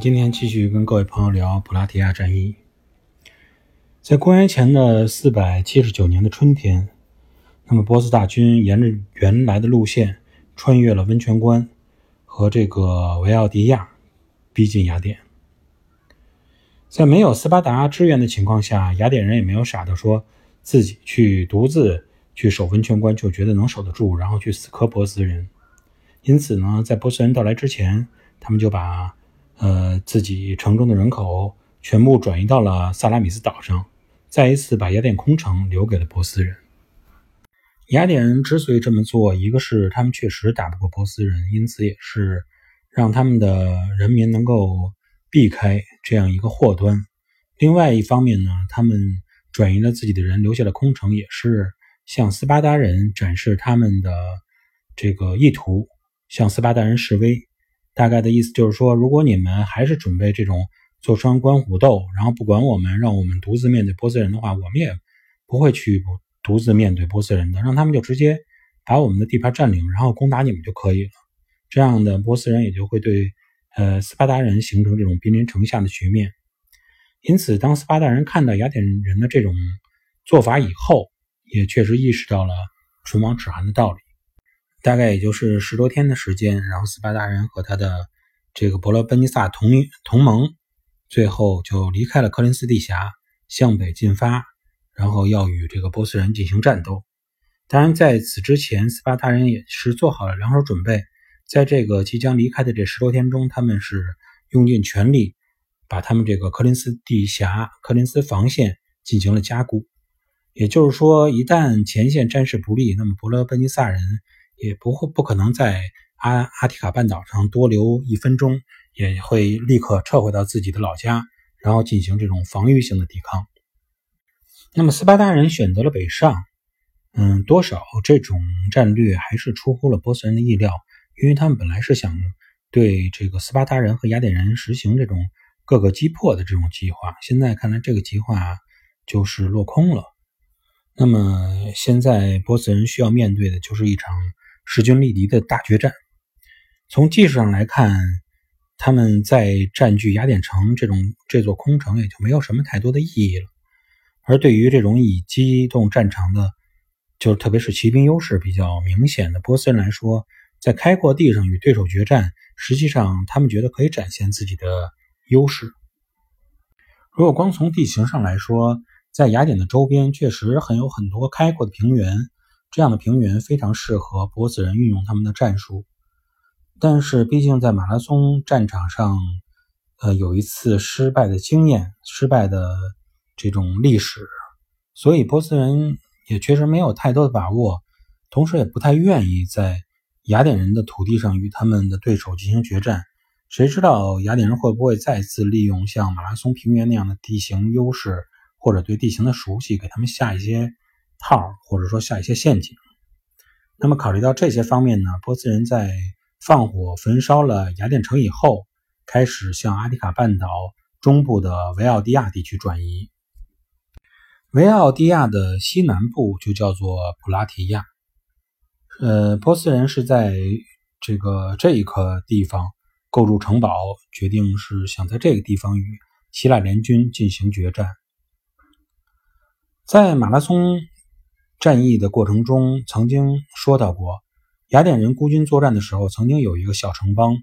今天继续跟各位朋友聊普拉提亚战役。在公元前的四百七十九年的春天，那么波斯大军沿着原来的路线，穿越了温泉关和这个维奥迪亚，逼近雅典。在没有斯巴达支援的情况下，雅典人也没有傻到说自己去独自去守温泉关就觉得能守得住，然后去死磕波斯人。因此呢，在波斯人到来之前，他们就把呃，自己城中的人口全部转移到了萨拉米斯岛上，再一次把雅典空城留给了波斯人。雅典人之所以这么做，一个是他们确实打不过波斯人，因此也是让他们的人民能够避开这样一个祸端。另外一方面呢，他们转移了自己的人，留下了空城，也是向斯巴达人展示他们的这个意图，向斯巴达人示威。大概的意思就是说，如果你们还是准备这种坐穿关虎斗，然后不管我们，让我们独自面对波斯人的话，我们也不会去独自面对波斯人的，让他们就直接把我们的地盘占领，然后攻打你们就可以了。这样的波斯人也就会对呃斯巴达人形成这种兵临城下的局面。因此，当斯巴达人看到雅典人的这种做法以后，也确实意识到了唇亡齿寒的道理。大概也就是十多天的时间，然后斯巴达人和他的这个伯罗奔尼撒同同盟，最后就离开了科林斯地峡，向北进发，然后要与这个波斯人进行战斗。当然，在此之前，斯巴达人也是做好了两手准备，在这个即将离开的这十多天中，他们是用尽全力把他们这个科林斯地峡、科林斯防线进行了加固。也就是说，一旦前线战事不利，那么伯罗奔尼撒人。也不会不可能在阿阿提卡半岛上多留一分钟，也会立刻撤回到自己的老家，然后进行这种防御性的抵抗。那么斯巴达人选择了北上，嗯，多少这种战略还是出乎了波斯人的意料，因为他们本来是想对这个斯巴达人和雅典人实行这种各个击破的这种计划，现在看来这个计划就是落空了。那么现在波斯人需要面对的就是一场。势均力敌的大决战，从技术上来看，他们在占据雅典城这种这座空城也就没有什么太多的意义了。而对于这种以机动战场的，就是特别是骑兵优势比较明显的波斯人来说，在开阔地上与对手决战，实际上他们觉得可以展现自己的优势。如果光从地形上来说，在雅典的周边确实很有很多开阔的平原。这样的平原非常适合波斯人运用他们的战术，但是毕竟在马拉松战场上，呃，有一次失败的经验、失败的这种历史，所以波斯人也确实没有太多的把握，同时也不太愿意在雅典人的土地上与他们的对手进行决战。谁知道雅典人会不会再次利用像马拉松平原那样的地形优势，或者对地形的熟悉，给他们下一些？套或者说下一些陷阱。那么考虑到这些方面呢，波斯人在放火焚烧了雅典城以后，开始向阿提卡半岛中部的维奥蒂亚地区转移。维奥蒂亚的西南部就叫做普拉提亚。呃，波斯人是在这个这一块地方构筑城堡，决定是想在这个地方与希腊联军进行决战。在马拉松。战役的过程中，曾经说到过，雅典人孤军作战的时候，曾经有一个小城邦，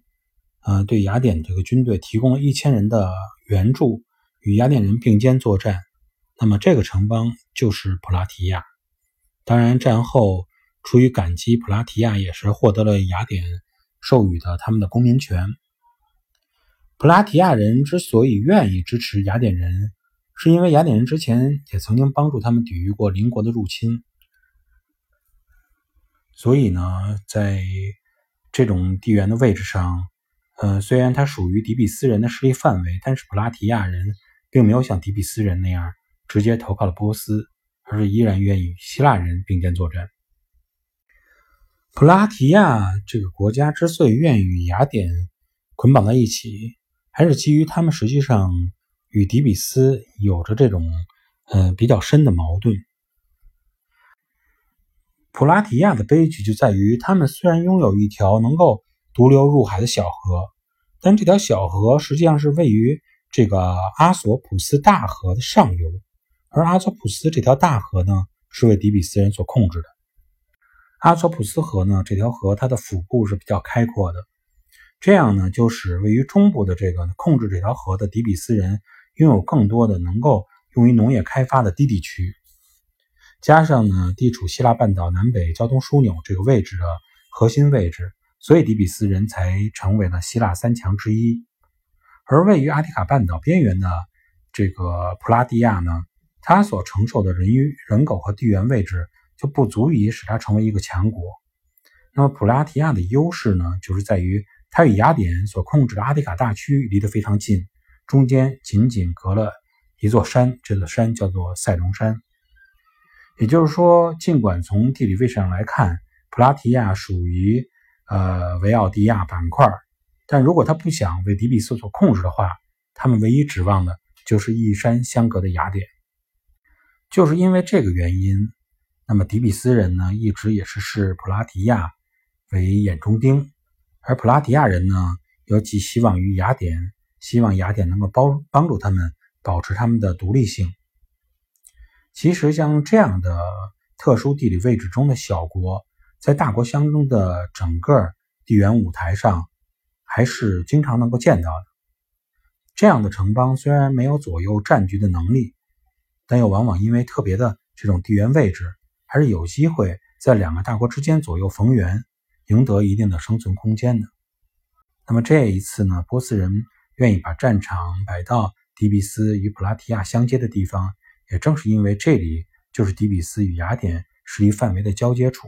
呃，对雅典这个军队提供了一千人的援助，与雅典人并肩作战。那么这个城邦就是普拉提亚。当然，战后出于感激，普拉提亚也是获得了雅典授予的他们的公民权。普拉提亚人之所以愿意支持雅典人，是因为雅典人之前也曾经帮助他们抵御过邻国的入侵。所以呢，在这种地缘的位置上，呃，虽然它属于底比斯人的势力范围，但是普拉提亚人并没有像底比斯人那样直接投靠了波斯，而是依然愿意与希腊人并肩作战。普拉提亚这个国家之所以愿意与雅典捆绑在一起，还是基于他们实际上与底比斯有着这种呃比较深的矛盾。普拉提亚的悲剧就在于，他们虽然拥有一条能够独流入海的小河，但这条小河实际上是位于这个阿索普斯大河的上游，而阿索普斯这条大河呢，是为底比斯人所控制的。阿索普斯河呢，这条河它的腹部是比较开阔的，这样呢，就使位于中部的这个控制这条河的底比斯人拥有更多的能够用于农业开发的低地区。加上呢，地处希腊半岛南北交通枢纽这个位置的核心位置，所以底比斯人才成为了希腊三强之一。而位于阿提卡半岛边缘的这个普拉蒂亚呢，它所承受的人与人口和地缘位置。就不足以使它成为一个强国。那么普拉提亚的优势呢，就是在于它与雅典所控制的阿提卡大区离得非常近，中间仅仅隔了一座山，这座山叫做塞隆山。也就是说，尽管从地理位置上来看，普拉提亚属于呃维奥蒂亚板块，但如果他不想为底比斯所控制的话，他们唯一指望的就是一山相隔的雅典。就是因为这个原因。那么底比斯人呢，一直也是视普拉提亚为眼中钉，而普拉提亚人呢，又寄希望于雅典，希望雅典能够帮帮助他们保持他们的独立性。其实像这样的特殊地理位置中的小国，在大国相争的整个地缘舞台上，还是经常能够见到的。这样的城邦虽然没有左右战局的能力，但又往往因为特别的这种地缘位置。还是有机会在两个大国之间左右逢源，赢得一定的生存空间的。那么这一次呢，波斯人愿意把战场摆到底比斯与普拉提亚相接的地方，也正是因为这里就是底比斯与雅典势力范围的交接处。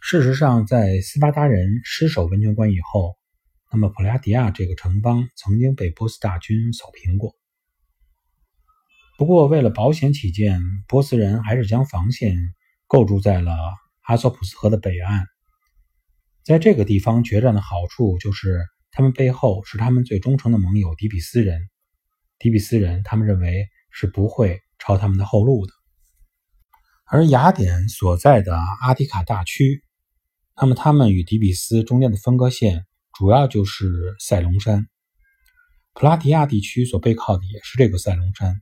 事实上，在斯巴达人失守温泉关以后，那么普拉迪亚这个城邦曾经被波斯大军扫平过。不过，为了保险起见，波斯人还是将防线构筑在了阿索普斯河的北岸。在这个地方决战的好处就是，他们背后是他们最忠诚的盟友底比斯人。底比斯人，他们认为是不会抄他们的后路的。而雅典所在的阿提卡大区，那么他们与底比斯中间的分割线主要就是塞隆山。普拉提亚地区所背靠的也是这个塞隆山。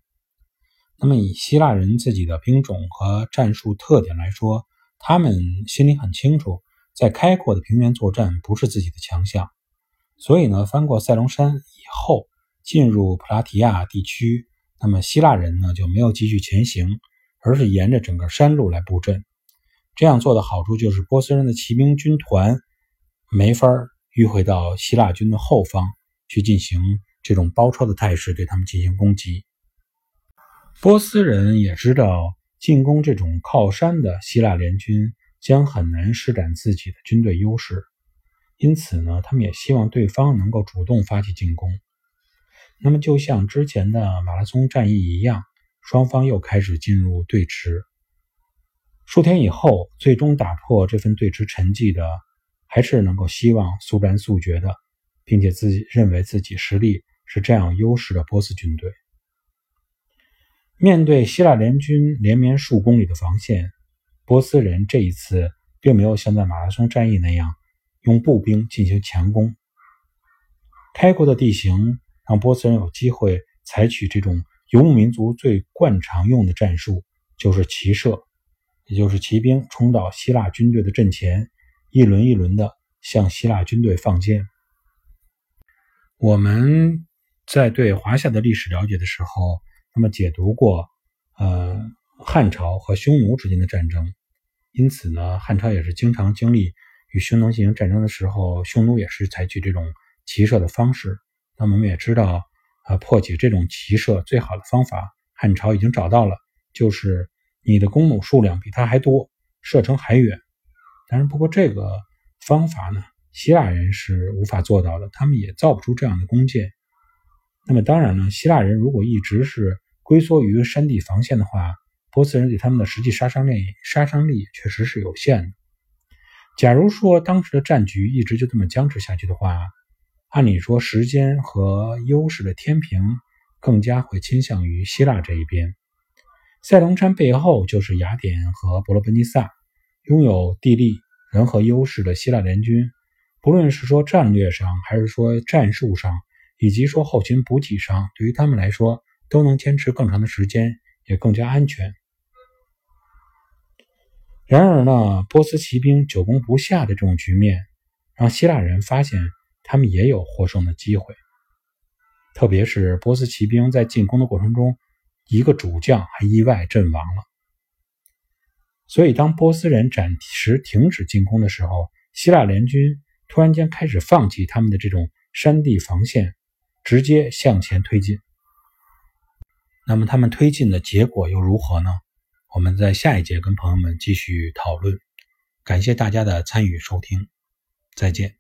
那么，以希腊人自己的兵种和战术特点来说，他们心里很清楚，在开阔的平原作战不是自己的强项。所以呢，翻过塞隆山以后，进入普拉提亚地区，那么希腊人呢就没有继续前行，而是沿着整个山路来布阵。这样做的好处就是，波斯人的骑兵军团没法迂回到希腊军的后方去进行这种包抄的态势，对他们进行攻击。波斯人也知道，进攻这种靠山的希腊联军将很难施展自己的军队优势，因此呢，他们也希望对方能够主动发起进攻。那么，就像之前的马拉松战役一样，双方又开始进入对峙。数天以后，最终打破这份对峙沉寂的，还是能够希望速战速决的，并且自己认为自己实力是这样优势的波斯军队。面对希腊联军连绵数公里的防线，波斯人这一次并没有像在马拉松战役那样用步兵进行强攻。开阔的地形让波斯人有机会采取这种游牧民族最惯常用的战术，就是骑射，也就是骑兵冲到希腊军队的阵前，一轮一轮的向希腊军队放箭。我们在对华夏的历史了解的时候。那么解读过，呃，汉朝和匈奴之间的战争，因此呢，汉朝也是经常经历与匈奴进行战争的时候，匈奴也是采取这种骑射的方式。那么我们也知道，呃，破解这种骑射最好的方法，汉朝已经找到了，就是你的弓弩数量比他还多，射程还远。但是不过这个方法呢，希腊人是无法做到的，他们也造不出这样的弓箭。那么当然了，希腊人如果一直是龟缩于山地防线的话，波斯人对他们的实际杀伤力杀伤力确实是有限的。假如说当时的战局一直就这么僵持下去的话，按理说时间和优势的天平更加会倾向于希腊这一边。塞隆山背后就是雅典和伯罗奔尼撒，拥有地利人和优势的希腊联军，不论是说战略上，还是说战术上，以及说后勤补给上，对于他们来说，都能坚持更长的时间，也更加安全。然而呢，波斯骑兵久攻不下的这种局面，让希腊人发现他们也有获胜的机会。特别是波斯骑兵在进攻的过程中，一个主将还意外阵亡了。所以，当波斯人暂时停止进攻的时候，希腊联军。突然间开始放弃他们的这种山地防线，直接向前推进。那么他们推进的结果又如何呢？我们在下一节跟朋友们继续讨论。感谢大家的参与收听，再见。